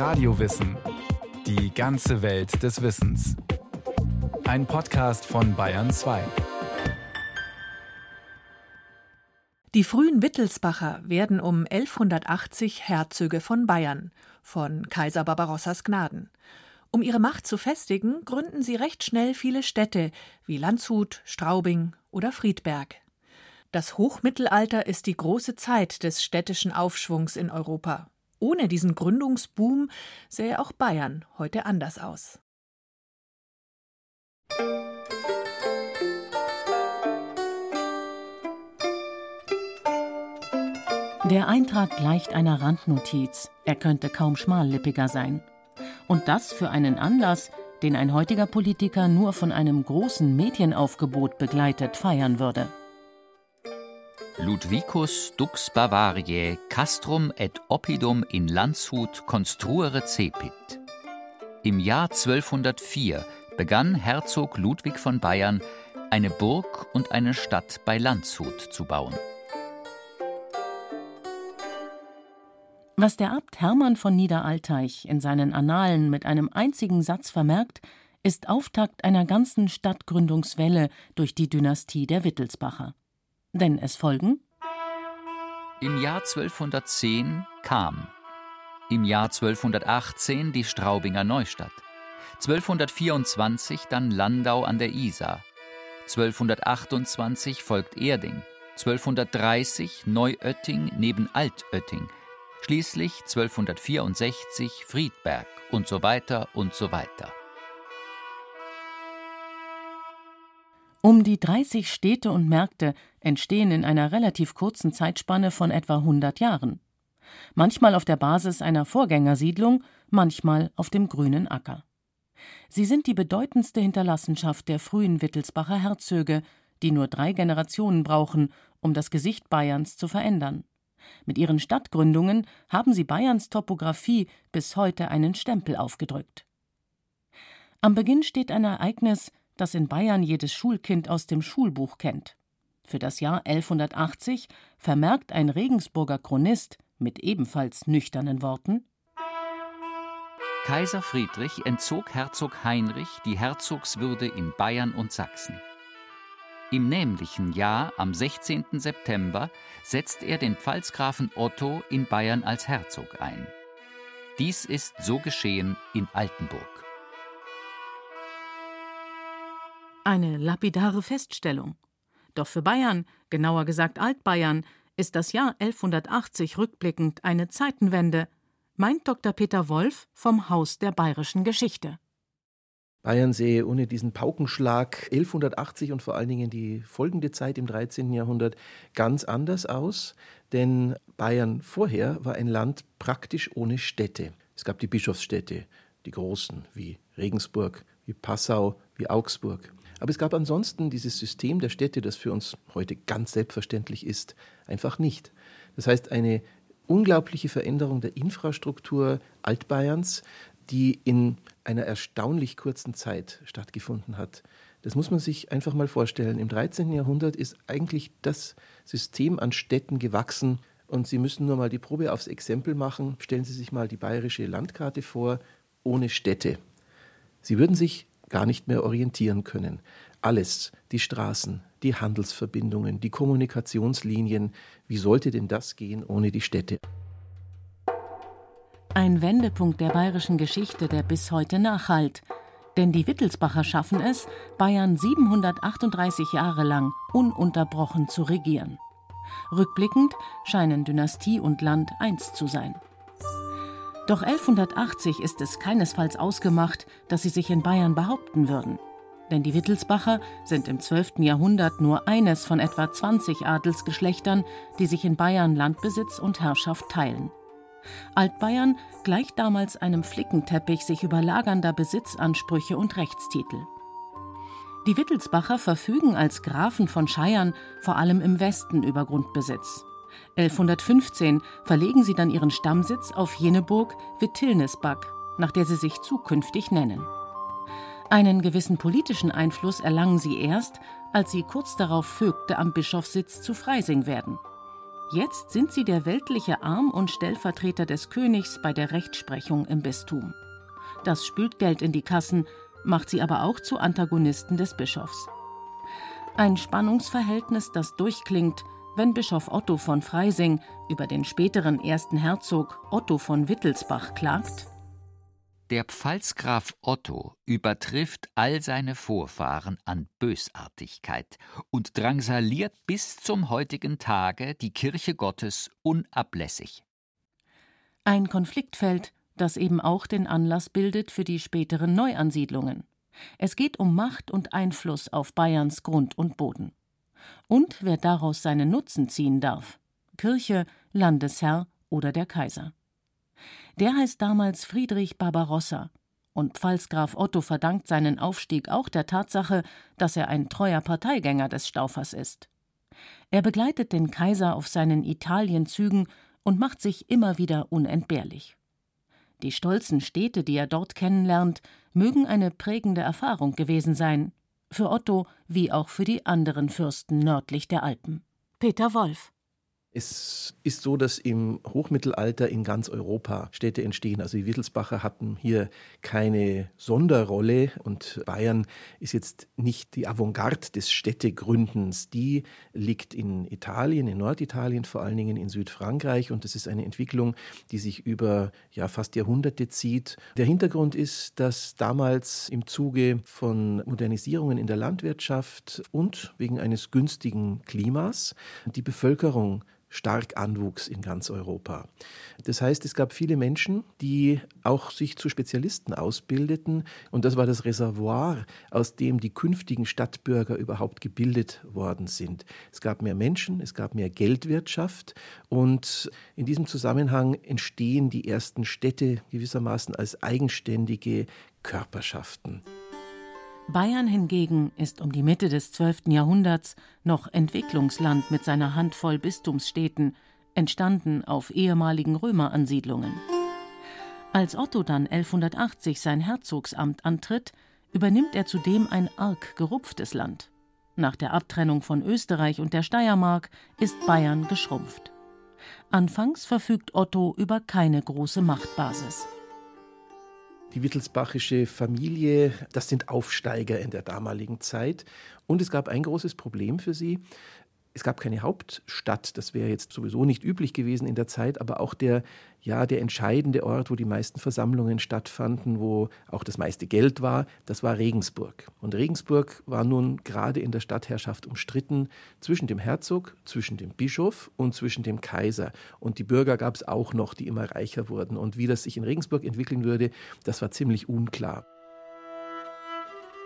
Radiowissen. Die ganze Welt des Wissens. Ein Podcast von Bayern 2. Die frühen Wittelsbacher werden um 1180 Herzöge von Bayern, von Kaiser Barbarossas Gnaden. Um ihre Macht zu festigen, gründen sie recht schnell viele Städte wie Landshut, Straubing oder Friedberg. Das Hochmittelalter ist die große Zeit des städtischen Aufschwungs in Europa. Ohne diesen Gründungsboom sähe auch Bayern heute anders aus. Der Eintrag gleicht einer Randnotiz. Er könnte kaum schmallippiger sein. Und das für einen Anlass, den ein heutiger Politiker nur von einem großen Medienaufgebot begleitet feiern würde. Ludwicus dux Bavariae castrum et oppidum in Landshut construere cepit. Im Jahr 1204 begann Herzog Ludwig von Bayern, eine Burg und eine Stadt bei Landshut zu bauen. Was der Abt Hermann von Niederalteich in seinen Annalen mit einem einzigen Satz vermerkt, ist Auftakt einer ganzen Stadtgründungswelle durch die Dynastie der Wittelsbacher. Denn es folgen? Im Jahr 1210 kam, im Jahr 1218 die Straubinger Neustadt, 1224 dann Landau an der Isar, 1228 folgt Erding, 1230 Neuötting neben Altötting, schließlich 1264 Friedberg und so weiter und so weiter. Um die 30 Städte und Märkte entstehen in einer relativ kurzen Zeitspanne von etwa 100 Jahren. Manchmal auf der Basis einer Vorgängersiedlung, manchmal auf dem grünen Acker. Sie sind die bedeutendste Hinterlassenschaft der frühen Wittelsbacher Herzöge, die nur drei Generationen brauchen, um das Gesicht Bayerns zu verändern. Mit ihren Stadtgründungen haben sie Bayerns Topographie bis heute einen Stempel aufgedrückt. Am Beginn steht ein Ereignis, das in Bayern jedes Schulkind aus dem Schulbuch kennt. Für das Jahr 1180 vermerkt ein Regensburger Chronist mit ebenfalls nüchternen Worten Kaiser Friedrich entzog Herzog Heinrich die Herzogswürde in Bayern und Sachsen. Im nämlichen Jahr, am 16. September, setzt er den Pfalzgrafen Otto in Bayern als Herzog ein. Dies ist so geschehen in Altenburg. Eine lapidare Feststellung. Doch für Bayern, genauer gesagt Altbayern, ist das Jahr 1180 rückblickend eine Zeitenwende, meint Dr. Peter Wolf vom Haus der bayerischen Geschichte. Bayern sehe ohne diesen Paukenschlag 1180 und vor allen Dingen die folgende Zeit im 13. Jahrhundert ganz anders aus, denn Bayern vorher war ein Land praktisch ohne Städte. Es gab die Bischofsstädte, die großen, wie Regensburg, wie Passau, wie Augsburg. Aber es gab ansonsten dieses System der Städte, das für uns heute ganz selbstverständlich ist, einfach nicht. Das heißt, eine unglaubliche Veränderung der Infrastruktur Altbayerns, die in einer erstaunlich kurzen Zeit stattgefunden hat. Das muss man sich einfach mal vorstellen. Im 13. Jahrhundert ist eigentlich das System an Städten gewachsen. Und Sie müssen nur mal die Probe aufs Exempel machen. Stellen Sie sich mal die bayerische Landkarte vor, ohne Städte. Sie würden sich gar nicht mehr orientieren können. Alles, die Straßen, die Handelsverbindungen, die Kommunikationslinien, wie sollte denn das gehen ohne die Städte? Ein Wendepunkt der bayerischen Geschichte, der bis heute nachhallt. Denn die Wittelsbacher schaffen es, Bayern 738 Jahre lang ununterbrochen zu regieren. Rückblickend scheinen Dynastie und Land eins zu sein. Doch 1180 ist es keinesfalls ausgemacht, dass sie sich in Bayern behaupten würden. Denn die Wittelsbacher sind im 12. Jahrhundert nur eines von etwa 20 Adelsgeschlechtern, die sich in Bayern Landbesitz und Herrschaft teilen. Altbayern gleicht damals einem Flickenteppich sich überlagernder Besitzansprüche und Rechtstitel. Die Wittelsbacher verfügen als Grafen von Scheiern vor allem im Westen über Grundbesitz. 1115 verlegen sie dann ihren Stammsitz auf jene Burg Wittilnesbach, nach der sie sich zukünftig nennen. Einen gewissen politischen Einfluss erlangen sie erst, als sie kurz darauf Vögte am Bischofssitz zu Freising werden. Jetzt sind sie der weltliche Arm und Stellvertreter des Königs bei der Rechtsprechung im Bistum. Das spült Geld in die Kassen, macht sie aber auch zu Antagonisten des Bischofs. Ein Spannungsverhältnis, das durchklingt, wenn Bischof Otto von Freising über den späteren ersten Herzog Otto von Wittelsbach klagt. Der Pfalzgraf Otto übertrifft all seine Vorfahren an Bösartigkeit und drangsaliert bis zum heutigen Tage die Kirche Gottes unablässig. Ein Konfliktfeld, das eben auch den Anlass bildet für die späteren Neuansiedlungen. Es geht um Macht und Einfluss auf Bayerns Grund und Boden. Und wer daraus seinen Nutzen ziehen darf: Kirche, Landesherr oder der Kaiser. Der heißt damals Friedrich Barbarossa, und Pfalzgraf Otto verdankt seinen Aufstieg auch der Tatsache, dass er ein treuer Parteigänger des Staufers ist. Er begleitet den Kaiser auf seinen Italienzügen und macht sich immer wieder unentbehrlich. Die stolzen Städte, die er dort kennenlernt, mögen eine prägende Erfahrung gewesen sein, für Otto wie auch für die anderen Fürsten nördlich der Alpen. Peter Wolf es ist so, dass im Hochmittelalter in ganz Europa Städte entstehen. Also die Wittelsbacher hatten hier keine Sonderrolle und Bayern ist jetzt nicht die Avantgarde des Städtegründens. Die liegt in Italien, in Norditalien, vor allen Dingen in Südfrankreich und das ist eine Entwicklung, die sich über ja, fast Jahrhunderte zieht. Der Hintergrund ist, dass damals im Zuge von Modernisierungen in der Landwirtschaft und wegen eines günstigen Klimas die Bevölkerung stark anwuchs in ganz Europa. Das heißt, es gab viele Menschen, die auch sich zu Spezialisten ausbildeten und das war das Reservoir, aus dem die künftigen Stadtbürger überhaupt gebildet worden sind. Es gab mehr Menschen, es gab mehr Geldwirtschaft und in diesem Zusammenhang entstehen die ersten Städte gewissermaßen als eigenständige Körperschaften. Bayern hingegen ist um die Mitte des 12. Jahrhunderts noch Entwicklungsland mit seiner Handvoll Bistumsstädten, entstanden auf ehemaligen Römeransiedlungen. Als Otto dann 1180 sein Herzogsamt antritt, übernimmt er zudem ein arg gerupftes Land. Nach der Abtrennung von Österreich und der Steiermark ist Bayern geschrumpft. Anfangs verfügt Otto über keine große Machtbasis. Die Wittelsbachische Familie, das sind Aufsteiger in der damaligen Zeit. Und es gab ein großes Problem für sie. Es gab keine Hauptstadt, das wäre jetzt sowieso nicht üblich gewesen in der Zeit, aber auch der, ja, der entscheidende Ort, wo die meisten Versammlungen stattfanden, wo auch das meiste Geld war, das war Regensburg. Und Regensburg war nun gerade in der Stadtherrschaft umstritten zwischen dem Herzog, zwischen dem Bischof und zwischen dem Kaiser. Und die Bürger gab es auch noch, die immer reicher wurden. Und wie das sich in Regensburg entwickeln würde, das war ziemlich unklar.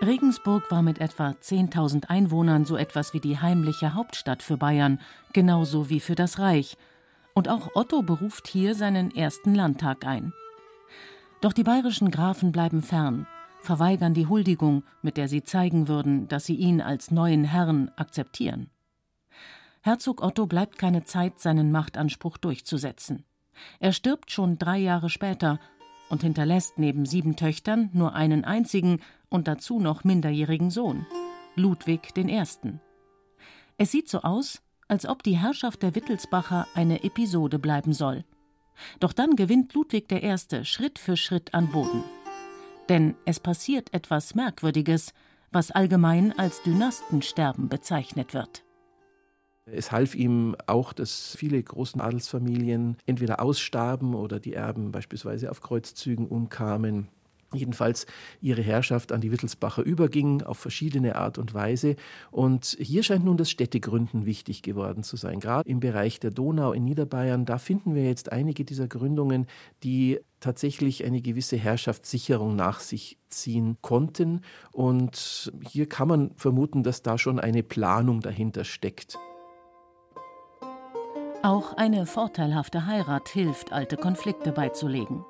Regensburg war mit etwa 10.000 Einwohnern so etwas wie die heimliche Hauptstadt für Bayern, genauso wie für das Reich. Und auch Otto beruft hier seinen ersten Landtag ein. Doch die bayerischen Grafen bleiben fern, verweigern die Huldigung, mit der sie zeigen würden, dass sie ihn als neuen Herrn akzeptieren. Herzog Otto bleibt keine Zeit, seinen Machtanspruch durchzusetzen. Er stirbt schon drei Jahre später und hinterlässt neben sieben Töchtern nur einen einzigen und dazu noch minderjährigen Sohn, Ludwig I. Es sieht so aus, als ob die Herrschaft der Wittelsbacher eine Episode bleiben soll. Doch dann gewinnt Ludwig I. Schritt für Schritt an Boden. Denn es passiert etwas Merkwürdiges, was allgemein als Dynastensterben bezeichnet wird. Es half ihm auch, dass viele großen Adelsfamilien entweder ausstarben oder die Erben beispielsweise auf Kreuzzügen umkamen. Jedenfalls ihre Herrschaft an die Wittelsbacher überging auf verschiedene Art und Weise. Und hier scheint nun das Städtegründen wichtig geworden zu sein. Gerade im Bereich der Donau in Niederbayern, da finden wir jetzt einige dieser Gründungen, die tatsächlich eine gewisse Herrschaftssicherung nach sich ziehen konnten. Und hier kann man vermuten, dass da schon eine Planung dahinter steckt. Auch eine vorteilhafte Heirat hilft, alte Konflikte beizulegen.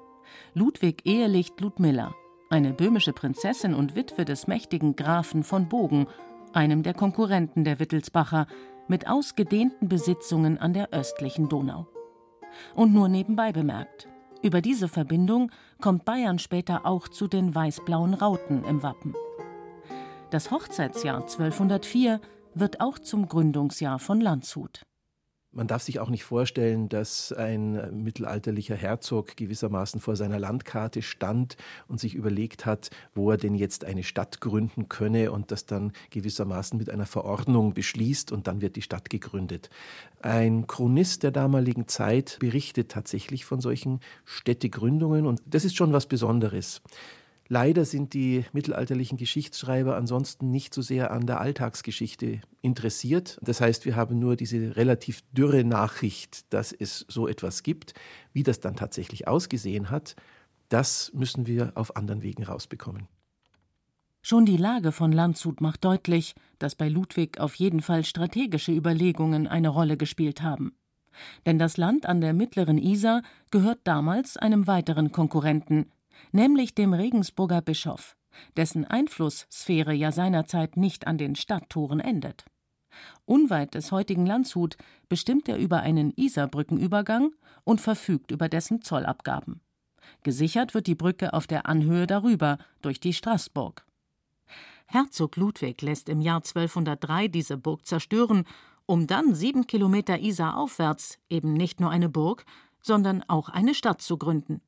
Ludwig ehelicht Ludmilla, eine böhmische Prinzessin und Witwe des mächtigen Grafen von Bogen, einem der Konkurrenten der Wittelsbacher, mit ausgedehnten Besitzungen an der östlichen Donau. Und nur nebenbei bemerkt, über diese Verbindung kommt Bayern später auch zu den weiß-blauen Rauten im Wappen. Das Hochzeitsjahr 1204 wird auch zum Gründungsjahr von Landshut. Man darf sich auch nicht vorstellen, dass ein mittelalterlicher Herzog gewissermaßen vor seiner Landkarte stand und sich überlegt hat, wo er denn jetzt eine Stadt gründen könne und das dann gewissermaßen mit einer Verordnung beschließt und dann wird die Stadt gegründet. Ein Chronist der damaligen Zeit berichtet tatsächlich von solchen Städtegründungen und das ist schon was Besonderes. Leider sind die mittelalterlichen Geschichtsschreiber ansonsten nicht so sehr an der Alltagsgeschichte interessiert. Das heißt, wir haben nur diese relativ dürre Nachricht, dass es so etwas gibt. Wie das dann tatsächlich ausgesehen hat, das müssen wir auf anderen Wegen rausbekommen. Schon die Lage von Landshut macht deutlich, dass bei Ludwig auf jeden Fall strategische Überlegungen eine Rolle gespielt haben. Denn das Land an der mittleren Isar gehört damals einem weiteren Konkurrenten, nämlich dem Regensburger Bischof, dessen Einflusssphäre ja seinerzeit nicht an den Stadttoren endet. Unweit des heutigen Landshut bestimmt er über einen Isarbrückenübergang und verfügt über dessen Zollabgaben. Gesichert wird die Brücke auf der Anhöhe darüber durch die Straßburg. Herzog Ludwig lässt im Jahr 1203 diese Burg zerstören, um dann sieben Kilometer Isar aufwärts eben nicht nur eine Burg, sondern auch eine Stadt zu gründen.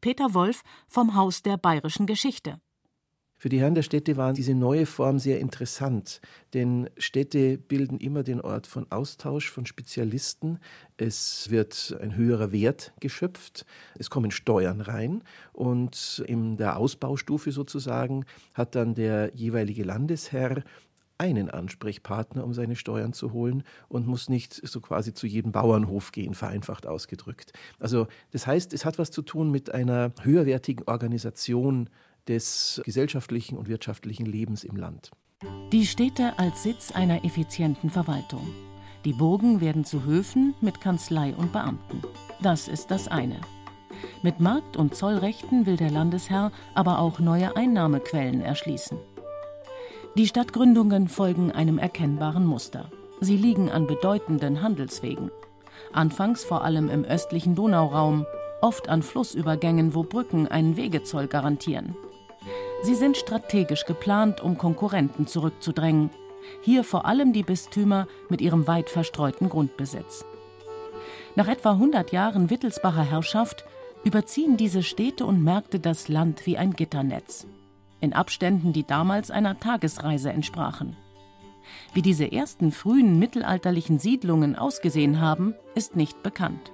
Peter Wolf vom Haus der bayerischen Geschichte. Für die Herren der Städte war diese neue Form sehr interessant, denn Städte bilden immer den Ort von Austausch von Spezialisten. Es wird ein höherer Wert geschöpft, es kommen Steuern rein und in der Ausbaustufe sozusagen hat dann der jeweilige Landesherr einen Ansprechpartner, um seine Steuern zu holen und muss nicht so quasi zu jedem Bauernhof gehen, vereinfacht ausgedrückt. Also das heißt, es hat was zu tun mit einer höherwertigen Organisation des gesellschaftlichen und wirtschaftlichen Lebens im Land. Die Städte als Sitz einer effizienten Verwaltung. Die Burgen werden zu Höfen mit Kanzlei und Beamten. Das ist das eine. Mit Markt- und Zollrechten will der Landesherr aber auch neue Einnahmequellen erschließen. Die Stadtgründungen folgen einem erkennbaren Muster. Sie liegen an bedeutenden Handelswegen. Anfangs vor allem im östlichen Donauraum, oft an Flussübergängen, wo Brücken einen Wegezoll garantieren. Sie sind strategisch geplant, um Konkurrenten zurückzudrängen. Hier vor allem die Bistümer mit ihrem weit verstreuten Grundbesitz. Nach etwa 100 Jahren Wittelsbacher Herrschaft überziehen diese Städte und Märkte das Land wie ein Gitternetz in Abständen, die damals einer Tagesreise entsprachen. Wie diese ersten frühen mittelalterlichen Siedlungen ausgesehen haben, ist nicht bekannt.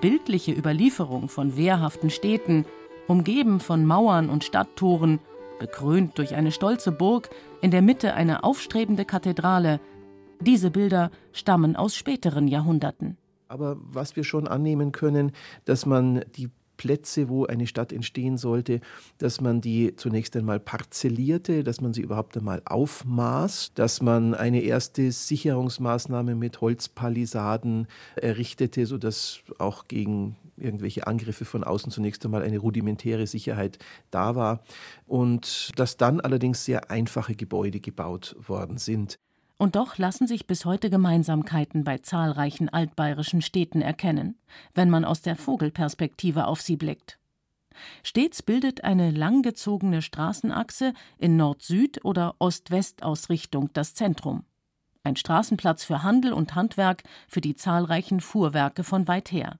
Bildliche Überlieferung von wehrhaften Städten, umgeben von Mauern und Stadttoren, bekrönt durch eine stolze Burg, in der Mitte eine aufstrebende Kathedrale, diese Bilder stammen aus späteren Jahrhunderten. Aber was wir schon annehmen können, dass man die Plätze, wo eine Stadt entstehen sollte, dass man die zunächst einmal parzellierte, dass man sie überhaupt einmal aufmaß, dass man eine erste Sicherungsmaßnahme mit Holzpalisaden errichtete, sodass auch gegen irgendwelche Angriffe von außen zunächst einmal eine rudimentäre Sicherheit da war und dass dann allerdings sehr einfache Gebäude gebaut worden sind. Und doch lassen sich bis heute Gemeinsamkeiten bei zahlreichen altbayerischen Städten erkennen, wenn man aus der Vogelperspektive auf sie blickt. Stets bildet eine langgezogene Straßenachse in Nord-Süd- oder Ost-West-Ausrichtung das Zentrum. Ein Straßenplatz für Handel und Handwerk für die zahlreichen Fuhrwerke von weit her.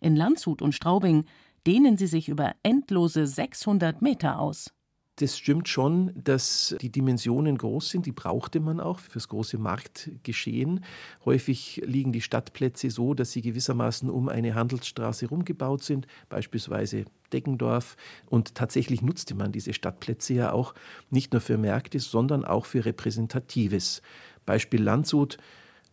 In Landshut und Straubing dehnen sie sich über endlose 600 Meter aus. Das stimmt schon, dass die Dimensionen groß sind. Die brauchte man auch fürs große Marktgeschehen. Häufig liegen die Stadtplätze so, dass sie gewissermaßen um eine Handelsstraße rumgebaut sind, beispielsweise Deggendorf. Und tatsächlich nutzte man diese Stadtplätze ja auch nicht nur für Märkte, sondern auch für Repräsentatives. Beispiel Landshut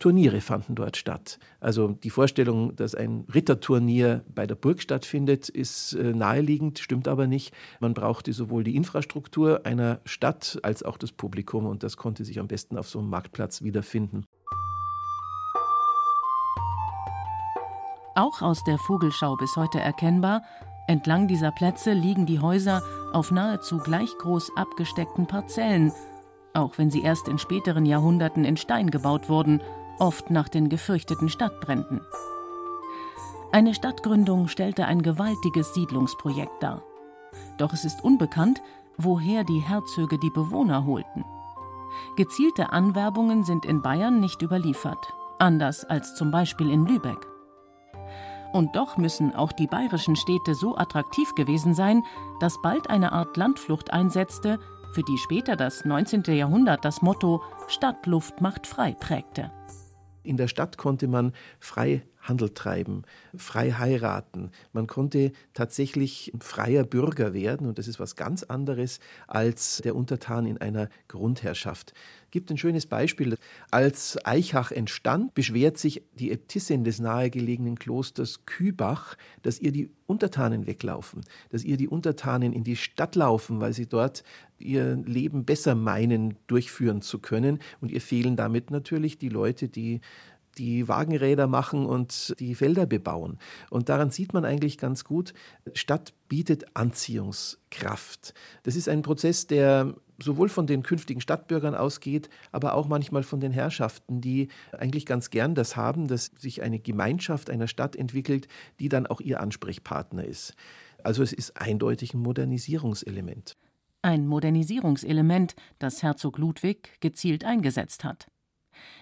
Turniere fanden dort statt. Also die Vorstellung, dass ein Ritterturnier bei der Burg stattfindet, ist äh, naheliegend, stimmt aber nicht. Man brauchte sowohl die Infrastruktur einer Stadt als auch das Publikum und das konnte sich am besten auf so einem Marktplatz wiederfinden. Auch aus der Vogelschau bis heute erkennbar, entlang dieser Plätze liegen die Häuser auf nahezu gleich groß abgesteckten Parzellen, auch wenn sie erst in späteren Jahrhunderten in Stein gebaut wurden oft nach den gefürchteten Stadtbränden. Eine Stadtgründung stellte ein gewaltiges Siedlungsprojekt dar. Doch es ist unbekannt, woher die Herzöge die Bewohner holten. Gezielte Anwerbungen sind in Bayern nicht überliefert, anders als zum Beispiel in Lübeck. Und doch müssen auch die bayerischen Städte so attraktiv gewesen sein, dass bald eine Art Landflucht einsetzte, für die später das 19. Jahrhundert das Motto Stadtluft macht frei prägte. In der Stadt konnte man frei Handel treiben, frei heiraten. Man konnte tatsächlich freier Bürger werden und das ist was ganz anderes als der Untertan in einer Grundherrschaft. Gibt ein schönes Beispiel. Als Eichach entstand, beschwert sich die Äbtissin des nahegelegenen Klosters Kübach, dass ihr die Untertanen weglaufen, dass ihr die Untertanen in die Stadt laufen, weil sie dort ihr Leben besser meinen, durchführen zu können. Und ihr fehlen damit natürlich die Leute, die die Wagenräder machen und die Felder bebauen. Und daran sieht man eigentlich ganz gut, Stadt bietet Anziehungskraft. Das ist ein Prozess, der sowohl von den künftigen Stadtbürgern ausgeht, aber auch manchmal von den Herrschaften, die eigentlich ganz gern das haben, dass sich eine Gemeinschaft einer Stadt entwickelt, die dann auch ihr Ansprechpartner ist. Also es ist eindeutig ein Modernisierungselement. Ein Modernisierungselement, das Herzog Ludwig gezielt eingesetzt hat.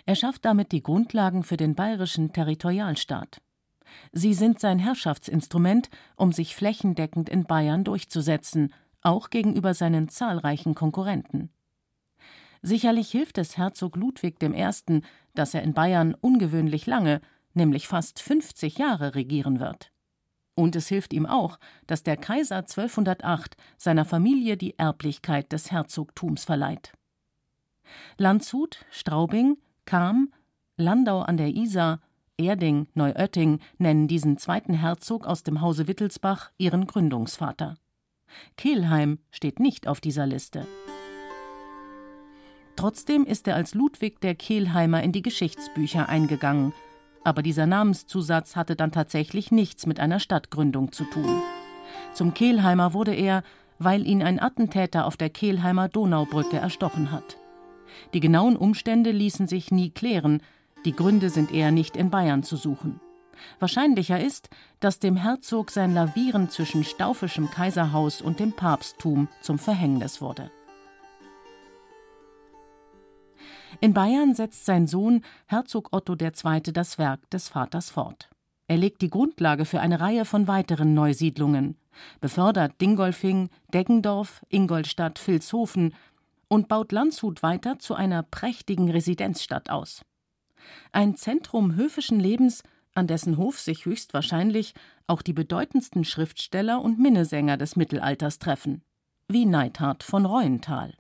Er schafft damit die Grundlagen für den bayerischen Territorialstaat. Sie sind sein Herrschaftsinstrument, um sich flächendeckend in Bayern durchzusetzen, auch gegenüber seinen zahlreichen Konkurrenten. Sicherlich hilft es Herzog Ludwig I., dass er in Bayern ungewöhnlich lange, nämlich fast 50 Jahre regieren wird. Und es hilft ihm auch, dass der Kaiser 1208 seiner Familie die Erblichkeit des Herzogtums verleiht. Landshut, Straubing, Cham, Landau an der Isar, Erding, Neuötting nennen diesen zweiten Herzog aus dem Hause Wittelsbach ihren Gründungsvater. Kelheim steht nicht auf dieser Liste. Trotzdem ist er als Ludwig der Kelheimer in die Geschichtsbücher eingegangen, aber dieser Namenszusatz hatte dann tatsächlich nichts mit einer Stadtgründung zu tun. Zum Kelheimer wurde er, weil ihn ein Attentäter auf der Kelheimer Donaubrücke erstochen hat. Die genauen Umstände ließen sich nie klären, die Gründe sind eher nicht in Bayern zu suchen. Wahrscheinlicher ist, dass dem Herzog sein Lavieren zwischen staufischem Kaiserhaus und dem Papsttum zum Verhängnis wurde. In Bayern setzt sein Sohn Herzog Otto II. das Werk des Vaters fort. Er legt die Grundlage für eine Reihe von weiteren Neusiedlungen, befördert Dingolfing, Deggendorf, Ingolstadt, Vilshofen und baut Landshut weiter zu einer prächtigen Residenzstadt aus. Ein Zentrum höfischen Lebens, an dessen Hof sich höchstwahrscheinlich auch die bedeutendsten Schriftsteller und Minnesänger des Mittelalters treffen, wie Neidhart von Reuenthal.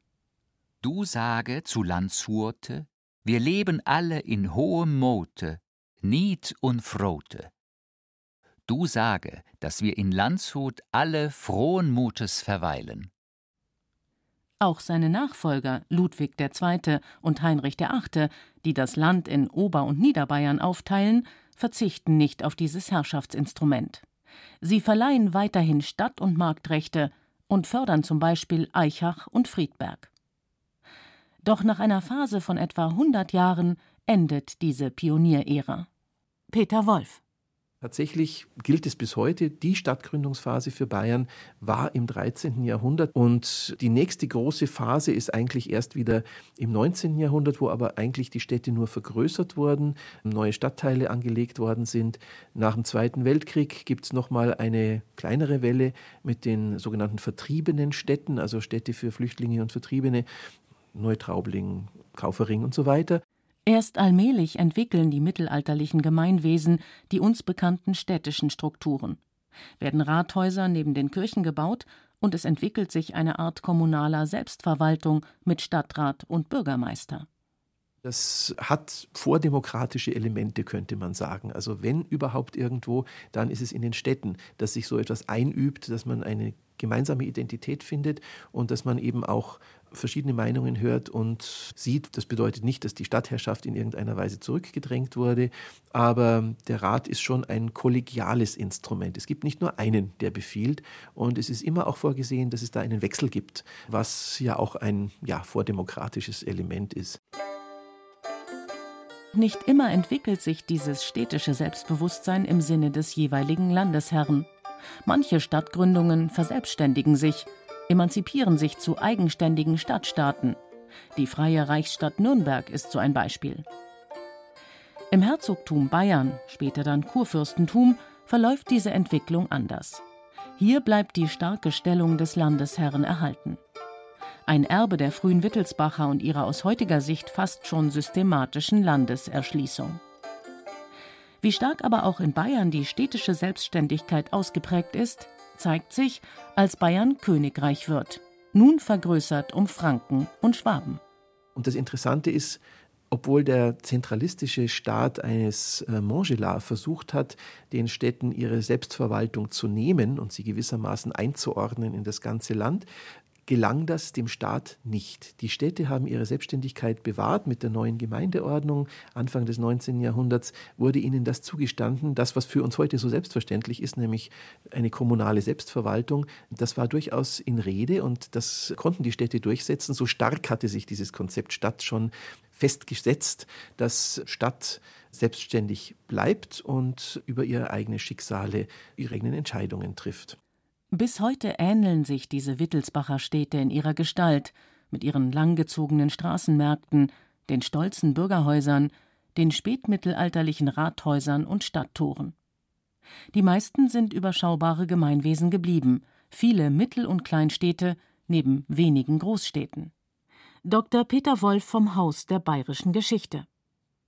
Du sage zu Landshurte, wir leben alle in hohem Mote, Nied und Frote. Du sage, dass wir in Landshut alle frohen Mutes verweilen. Auch seine Nachfolger Ludwig II. und Heinrich VIII., die das Land in Ober- und Niederbayern aufteilen, verzichten nicht auf dieses Herrschaftsinstrument. Sie verleihen weiterhin Stadt- und Marktrechte und fördern zum Beispiel Eichach und Friedberg. Doch nach einer Phase von etwa 100 Jahren endet diese Pionierära. Peter Wolf Tatsächlich gilt es bis heute, die Stadtgründungsphase für Bayern war im 13. Jahrhundert und die nächste große Phase ist eigentlich erst wieder im 19. Jahrhundert, wo aber eigentlich die Städte nur vergrößert wurden, neue Stadtteile angelegt worden sind. Nach dem Zweiten Weltkrieg gibt es nochmal eine kleinere Welle mit den sogenannten vertriebenen Städten, also Städte für Flüchtlinge und Vertriebene, Neutraubling, Kaufering und so weiter. Erst allmählich entwickeln die mittelalterlichen Gemeinwesen die uns bekannten städtischen Strukturen. Werden Rathäuser neben den Kirchen gebaut und es entwickelt sich eine Art kommunaler Selbstverwaltung mit Stadtrat und Bürgermeister. Das hat vordemokratische Elemente, könnte man sagen. Also wenn überhaupt irgendwo, dann ist es in den Städten, dass sich so etwas einübt, dass man eine gemeinsame Identität findet und dass man eben auch verschiedene Meinungen hört und sieht. Das bedeutet nicht, dass die Stadtherrschaft in irgendeiner Weise zurückgedrängt wurde, aber der Rat ist schon ein kollegiales Instrument. Es gibt nicht nur einen, der befiehlt und es ist immer auch vorgesehen, dass es da einen Wechsel gibt, was ja auch ein ja, vordemokratisches Element ist. Nicht immer entwickelt sich dieses städtische Selbstbewusstsein im Sinne des jeweiligen Landesherrn. Manche Stadtgründungen verselbstständigen sich emanzipieren sich zu eigenständigen Stadtstaaten. Die Freie Reichsstadt Nürnberg ist so ein Beispiel. Im Herzogtum Bayern, später dann Kurfürstentum, verläuft diese Entwicklung anders. Hier bleibt die starke Stellung des Landesherren erhalten. Ein Erbe der frühen Wittelsbacher und ihrer aus heutiger Sicht fast schon systematischen Landeserschließung. Wie stark aber auch in Bayern die städtische Selbstständigkeit ausgeprägt ist, zeigt sich, als Bayern Königreich wird, nun vergrößert um Franken und Schwaben. Und das Interessante ist, obwohl der zentralistische Staat eines äh, versucht hat, den Städten ihre Selbstverwaltung zu nehmen und sie gewissermaßen einzuordnen in das ganze Land, gelang das dem Staat nicht. Die Städte haben ihre Selbstständigkeit bewahrt mit der neuen Gemeindeordnung. Anfang des 19. Jahrhunderts wurde ihnen das zugestanden. Das, was für uns heute so selbstverständlich ist, nämlich eine kommunale Selbstverwaltung, das war durchaus in Rede und das konnten die Städte durchsetzen. So stark hatte sich dieses Konzept Stadt schon festgesetzt, dass Stadt selbstständig bleibt und über ihre eigenen Schicksale ihre eigenen Entscheidungen trifft. Bis heute ähneln sich diese Wittelsbacher Städte in ihrer Gestalt, mit ihren langgezogenen Straßenmärkten, den stolzen Bürgerhäusern, den spätmittelalterlichen Rathäusern und Stadttoren. Die meisten sind überschaubare Gemeinwesen geblieben, viele Mittel- und Kleinstädte neben wenigen Großstädten. Dr. Peter Wolf vom Haus der bayerischen Geschichte.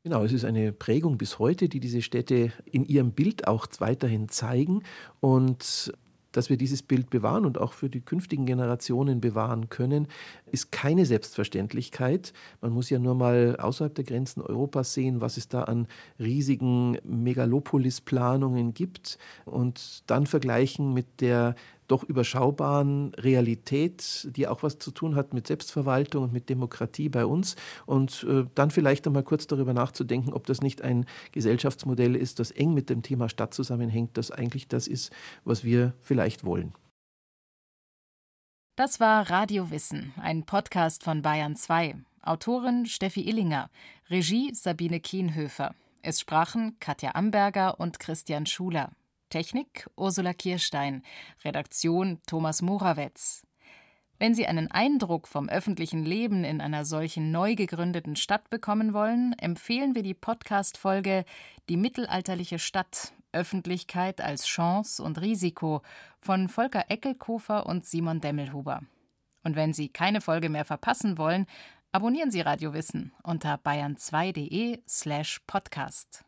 Genau, es ist eine Prägung bis heute, die diese Städte in ihrem Bild auch weiterhin zeigen. Und dass wir dieses Bild bewahren und auch für die künftigen Generationen bewahren können, ist keine Selbstverständlichkeit. Man muss ja nur mal außerhalb der Grenzen Europas sehen, was es da an riesigen Megalopolis-Planungen gibt und dann vergleichen mit der doch überschaubaren Realität, die auch was zu tun hat mit Selbstverwaltung und mit Demokratie bei uns. Und äh, dann vielleicht einmal kurz darüber nachzudenken, ob das nicht ein Gesellschaftsmodell ist, das eng mit dem Thema Stadt zusammenhängt, das eigentlich das ist, was wir vielleicht wollen. Das war Radio Wissen, ein Podcast von Bayern 2. Autorin Steffi Illinger, Regie Sabine Kienhöfer. Es sprachen Katja Amberger und Christian Schuler. Technik Ursula Kirstein, Redaktion Thomas Morawetz. Wenn Sie einen Eindruck vom öffentlichen Leben in einer solchen neu gegründeten Stadt bekommen wollen, empfehlen wir die Podcast-Folge Die mittelalterliche Stadt Öffentlichkeit als Chance und Risiko von Volker Eckelkofer und Simon Demmelhuber. Und wenn Sie keine Folge mehr verpassen wollen, abonnieren Sie Radio Wissen unter bayern2.de slash podcast.